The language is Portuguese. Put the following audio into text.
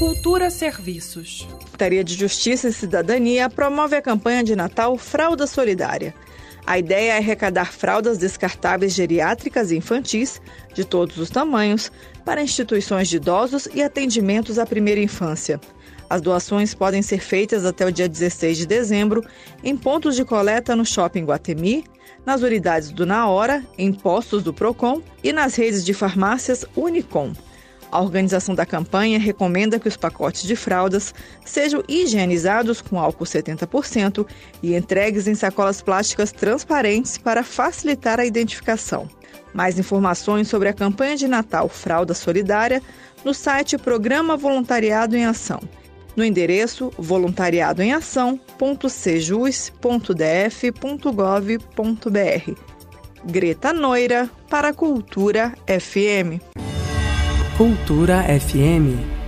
Cultura Serviços. Secretaria de Justiça e Cidadania promove a campanha de Natal Fralda Solidária. A ideia é arrecadar fraldas descartáveis geriátricas e infantis, de todos os tamanhos, para instituições de idosos e atendimentos à primeira infância. As doações podem ser feitas até o dia 16 de dezembro em pontos de coleta no Shopping Guatemi, nas unidades do Na Hora, em postos do Procon e nas redes de farmácias Unicom. A organização da campanha recomenda que os pacotes de fraldas sejam higienizados com álcool 70% e entregues em sacolas plásticas transparentes para facilitar a identificação. Mais informações sobre a campanha de Natal Fralda Solidária no site Programa Voluntariado em Ação, no endereço voluntariadoemação.cjus.df.gov.br. Greta Noira para a Cultura FM. Cultura FM.